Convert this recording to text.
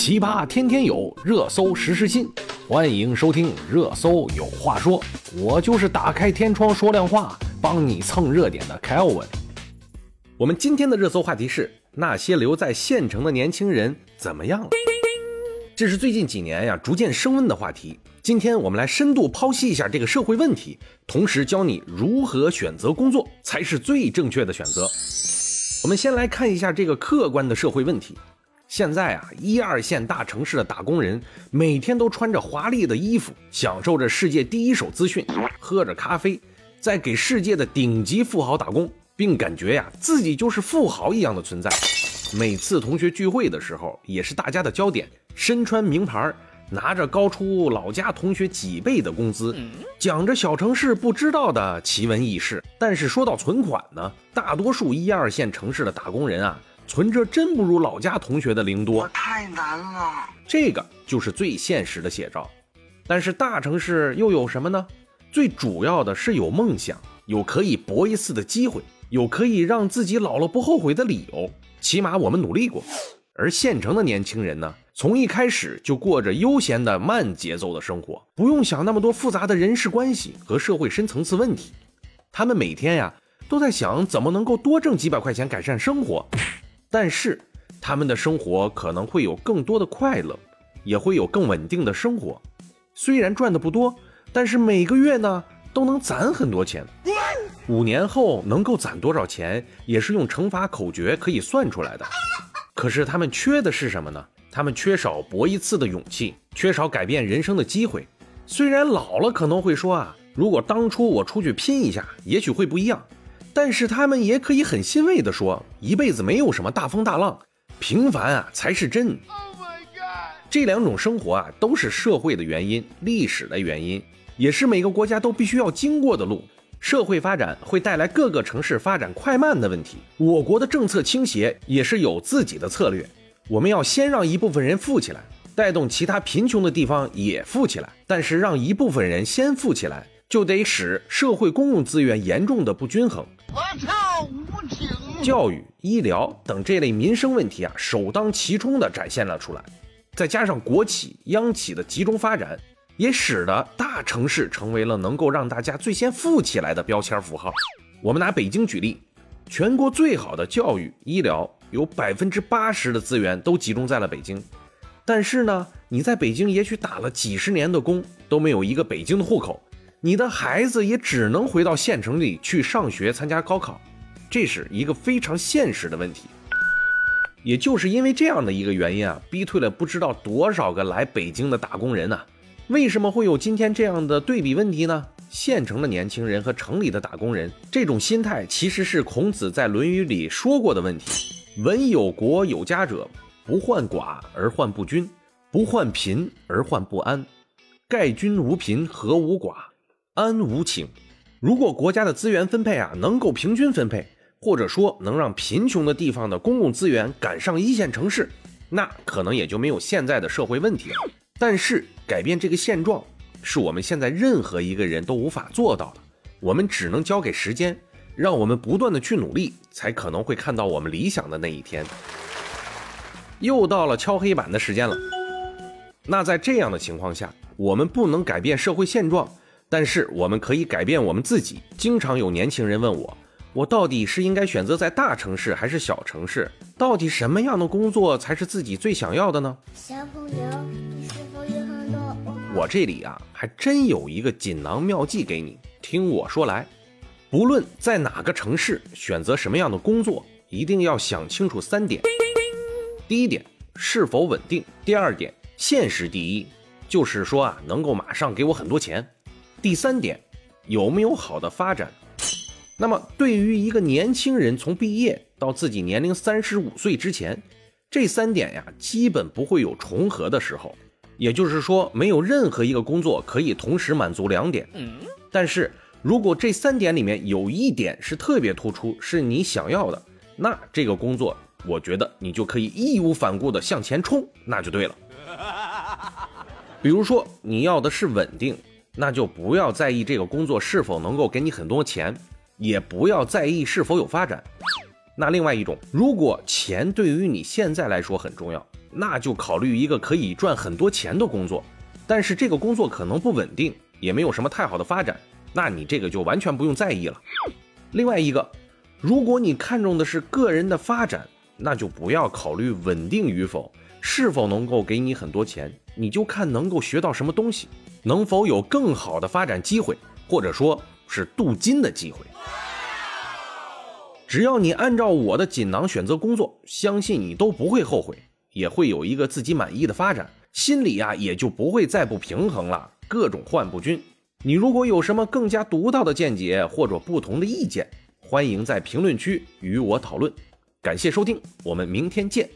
奇葩天天有，热搜时时新。欢迎收听《热搜有话说》，我就是打开天窗说亮话，帮你蹭热点的 Kelvin。我们今天的热搜话题是：那些留在县城的年轻人怎么样了？这是最近几年呀逐渐升温的话题。今天我们来深度剖析一下这个社会问题，同时教你如何选择工作才是最正确的选择。我们先来看一下这个客观的社会问题。现在啊，一二线大城市的打工人每天都穿着华丽的衣服，享受着世界第一手资讯，喝着咖啡，在给世界的顶级富豪打工，并感觉呀自己就是富豪一样的存在。每次同学聚会的时候，也是大家的焦点，身穿名牌。拿着高出老家同学几倍的工资，讲着小城市不知道的奇闻异事。但是说到存款呢，大多数一二线城市的打工人啊，存着真不如老家同学的零多。太难了，这个就是最现实的写照。但是大城市又有什么呢？最主要的是有梦想，有可以搏一次的机会，有可以让自己老了不后悔的理由。起码我们努力过。而县城的年轻人呢，从一开始就过着悠闲的慢节奏的生活，不用想那么多复杂的人事关系和社会深层次问题。他们每天呀都在想怎么能够多挣几百块钱改善生活，但是他们的生活可能会有更多的快乐，也会有更稳定的生活。虽然赚的不多，但是每个月呢都能攒很多钱。五年后能够攒多少钱，也是用乘法口诀可以算出来的。可是他们缺的是什么呢？他们缺少搏一次的勇气，缺少改变人生的机会。虽然老了可能会说啊，如果当初我出去拼一下，也许会不一样。但是他们也可以很欣慰地说，一辈子没有什么大风大浪，平凡啊才是真。这两种生活啊，都是社会的原因、历史的原因，也是每个国家都必须要经过的路。社会发展会带来各个城市发展快慢的问题，我国的政策倾斜也是有自己的策略。我们要先让一部分人富起来，带动其他贫穷的地方也富起来。但是让一部分人先富起来，就得使社会公共资源严重的不均衡。我操，无情！教育、医疗等这类民生问题啊，首当其冲的展现了出来。再加上国企、央企的集中发展。也使得大城市成为了能够让大家最先富起来的标签符号。我们拿北京举例，全国最好的教育、医疗，有百分之八十的资源都集中在了北京。但是呢，你在北京也许打了几十年的工，都没有一个北京的户口，你的孩子也只能回到县城里去上学、参加高考，这是一个非常现实的问题。也就是因为这样的一个原因啊，逼退了不知道多少个来北京的打工人呢。为什么会有今天这样的对比问题呢？县城的年轻人和城里的打工人，这种心态其实是孔子在《论语》里说过的问题。文有国有家者，不患寡而患不均，不患贫而患不安。盖君无贫，何无寡？安无请。如果国家的资源分配啊能够平均分配，或者说能让贫穷的地方的公共资源赶上一线城市，那可能也就没有现在的社会问题了。但是改变这个现状，是我们现在任何一个人都无法做到的。我们只能交给时间，让我们不断的去努力，才可能会看到我们理想的那一天。又到了敲黑板的时间了。那在这样的情况下，我们不能改变社会现状，但是我们可以改变我们自己。经常有年轻人问我，我到底是应该选择在大城市还是小城市？到底什么样的工作才是自己最想要的呢？小朋友。你是否有很多我这里啊，还真有一个锦囊妙计给你，听我说来。不论在哪个城市选择什么样的工作，一定要想清楚三点：第一点，是否稳定；第二点，现实第一，就是说啊，能够马上给我很多钱；第三点，有没有好的发展。那么，对于一个年轻人从毕业到自己年龄三十五岁之前，这三点呀，基本不会有重合的时候。也就是说，没有任何一个工作可以同时满足两点。但是，如果这三点里面有一点是特别突出，是你想要的，那这个工作，我觉得你就可以义无反顾地向前冲，那就对了。比如说，你要的是稳定，那就不要在意这个工作是否能够给你很多钱，也不要在意是否有发展。那另外一种，如果钱对于你现在来说很重要。那就考虑一个可以赚很多钱的工作，但是这个工作可能不稳定，也没有什么太好的发展，那你这个就完全不用在意了。另外一个，如果你看重的是个人的发展，那就不要考虑稳定与否，是否能够给你很多钱，你就看能够学到什么东西，能否有更好的发展机会，或者说是镀金的机会。只要你按照我的锦囊选择工作，相信你都不会后悔，也会有一个自己满意的发展，心里呀也就不会再不平衡了，各种患不均。你如果有什么更加独到的见解或者不同的意见，欢迎在评论区与我讨论。感谢收听，我们明天见。